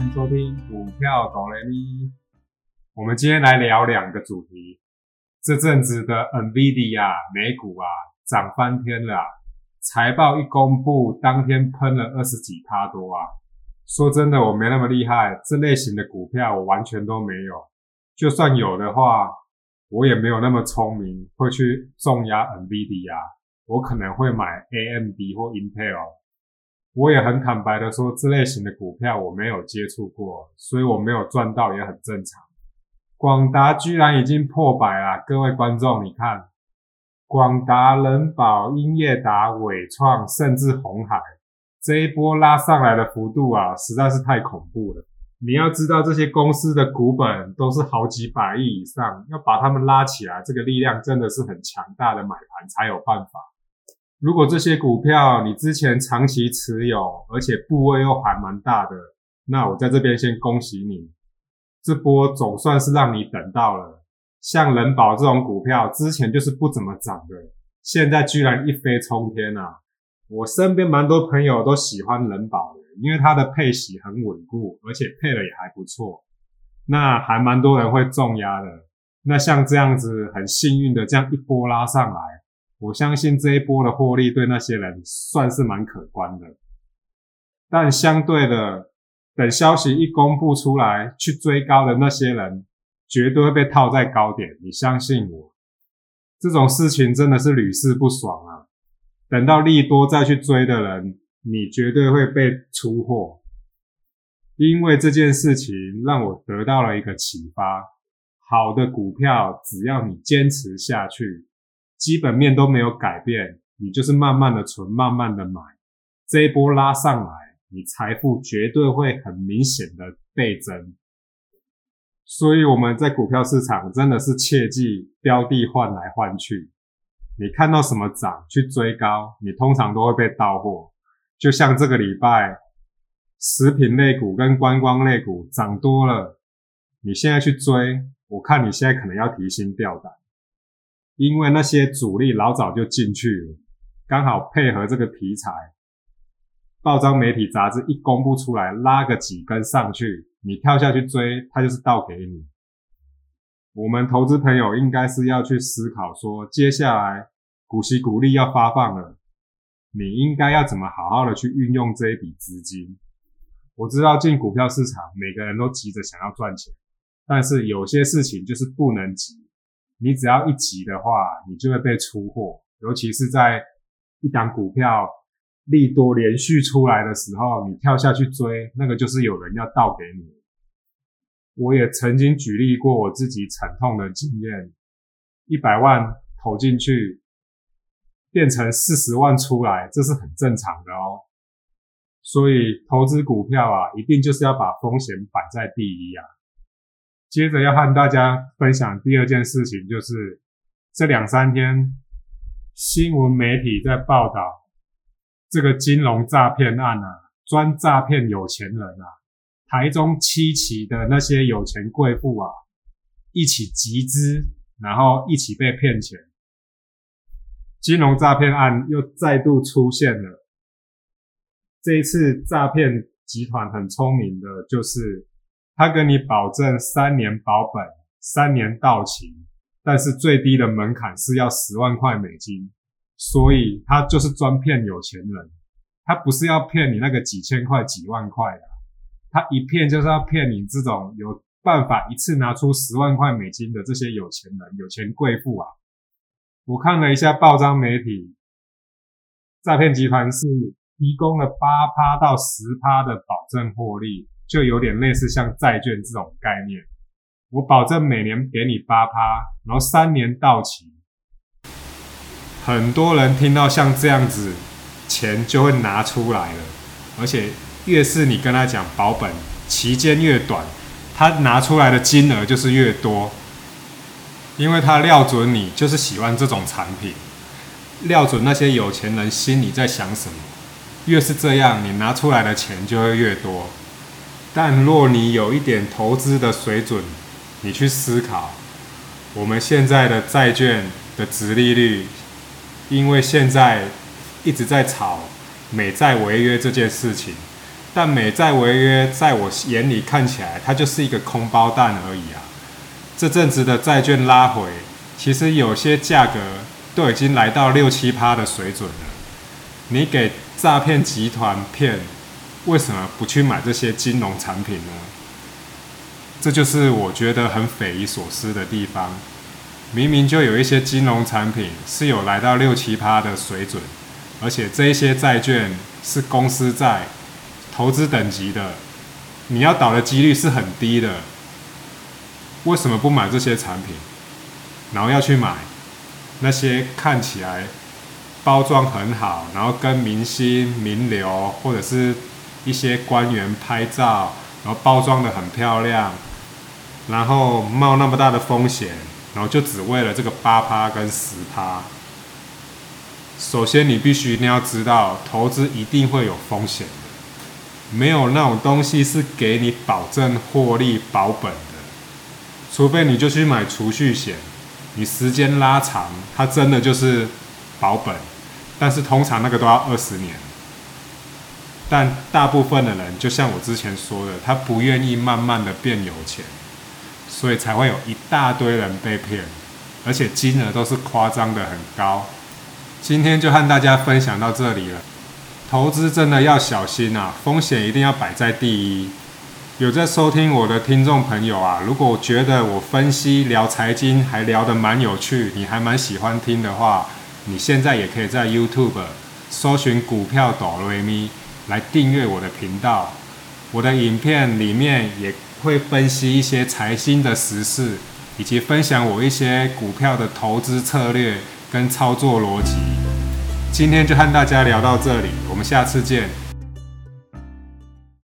欢迎收听股票懂雷咪。我们今天来聊两个主题。这阵子的 NVIDIA 美股啊涨翻天了，财报一公布，当天喷了二十几趴多啊。说真的，我没那么厉害，这类型的股票我完全都没有。就算有的话，我也没有那么聪明，会去重压 NVIDIA。我可能会买 AMD 或 Intel。我也很坦白的说，这类型的股票我没有接触过，所以我没有赚到也很正常。广达居然已经破百了，各位观众，你看，广达、人保、英业达、伟创，甚至红海，这一波拉上来的幅度啊，实在是太恐怖了。你要知道，这些公司的股本都是好几百亿以上，要把它们拉起来，这个力量真的是很强大的买盘才有办法。如果这些股票你之前长期持有，而且部位又还蛮大的，那我在这边先恭喜你，这波总算是让你等到了。像人保这种股票，之前就是不怎么涨的，现在居然一飞冲天啊！我身边蛮多朋友都喜欢人保的，因为它的配息很稳固，而且配的也还不错。那还蛮多人会重压的。那像这样子很幸运的，这样一波拉上来。我相信这一波的获利对那些人算是蛮可观的，但相对的，等消息一公布出来，去追高的那些人绝对会被套在高点。你相信我，这种事情真的是屡试不爽啊！等到利多再去追的人，你绝对会被出货。因为这件事情让我得到了一个启发：好的股票，只要你坚持下去。基本面都没有改变，你就是慢慢的存，慢慢的买，这一波拉上来，你财富绝对会很明显的倍增。所以我们在股票市场真的是切记标的换来换去，你看到什么涨去追高，你通常都会被到货。就像这个礼拜，食品类股跟观光类股涨多了，你现在去追，我看你现在可能要提心吊胆。因为那些主力老早就进去了，刚好配合这个题材，报章媒体杂志一公布出来，拉个几根上去，你跳下去追，它就是倒给你。我们投资朋友应该是要去思考说，接下来股息股利要发放了，你应该要怎么好好的去运用这一笔资金。我知道进股票市场，每个人都急着想要赚钱，但是有些事情就是不能急。你只要一急的话，你就会被出货，尤其是在一档股票利多连续出来的时候，你跳下去追，那个就是有人要倒给你。我也曾经举例过我自己惨痛的经验，一百万投进去，变成四十万出来，这是很正常的哦。所以投资股票啊，一定就是要把风险摆在第一啊。接着要和大家分享第二件事情，就是这两三天新闻媒体在报道这个金融诈骗案啊，专诈骗有钱人啊，台中七期的那些有钱贵妇啊，一起集资，然后一起被骗钱，金融诈骗案又再度出现了。这一次诈骗集团很聪明的，就是。他跟你保证三年保本，三年到期，但是最低的门槛是要十万块美金，所以他就是专骗有钱人，他不是要骗你那个几千块、几万块的，他一骗就是要骗你这种有办法一次拿出十万块美金的这些有钱人、有钱贵妇啊。我看了一下报章媒体，诈骗集团是提供了八趴到十趴的保证获利。就有点类似像债券这种概念，我保证每年给你八趴，然后三年到期。很多人听到像这样子，钱就会拿出来了，而且越是你跟他讲保本期间越短，他拿出来的金额就是越多，因为他料准你就是喜欢这种产品，料准那些有钱人心里在想什么，越是这样，你拿出来的钱就会越多。但若你有一点投资的水准，你去思考，我们现在的债券的值利率，因为现在一直在炒美债违约这件事情，但美债违约在我眼里看起来，它就是一个空包蛋而已啊。这阵子的债券拉回，其实有些价格都已经来到六七趴的水准了。你给诈骗集团骗，为什么不去买这些金融产品呢？这就是我觉得很匪夷所思的地方。明明就有一些金融产品是有来到六七趴的水准，而且这一些债券是公司债、投资等级的，你要倒的几率是很低的。为什么不买这些产品，然后要去买那些看起来包装很好，然后跟明星、名流或者是一些官员拍照，然后包装的很漂亮，然后冒那么大的风险？然后就只为了这个八趴跟十趴。首先，你必须一定要知道，投资一定会有风险的，没有那种东西是给你保证获利保本的。除非你就去买储蓄险，你时间拉长，它真的就是保本。但是通常那个都要二十年。但大部分的人，就像我之前说的，他不愿意慢慢的变有钱。所以才会有一大堆人被骗，而且金额都是夸张的很高。今天就和大家分享到这里了。投资真的要小心啊，风险一定要摆在第一。有在收听我的听众朋友啊，如果觉得我分析聊财经还聊得蛮有趣，你还蛮喜欢听的话，你现在也可以在 YouTube 搜寻股票哆瑞咪来订阅我的频道。我的影片里面也。会分析一些财新的时事，以及分享我一些股票的投资策略跟操作逻辑。今天就和大家聊到这里，我们下次见。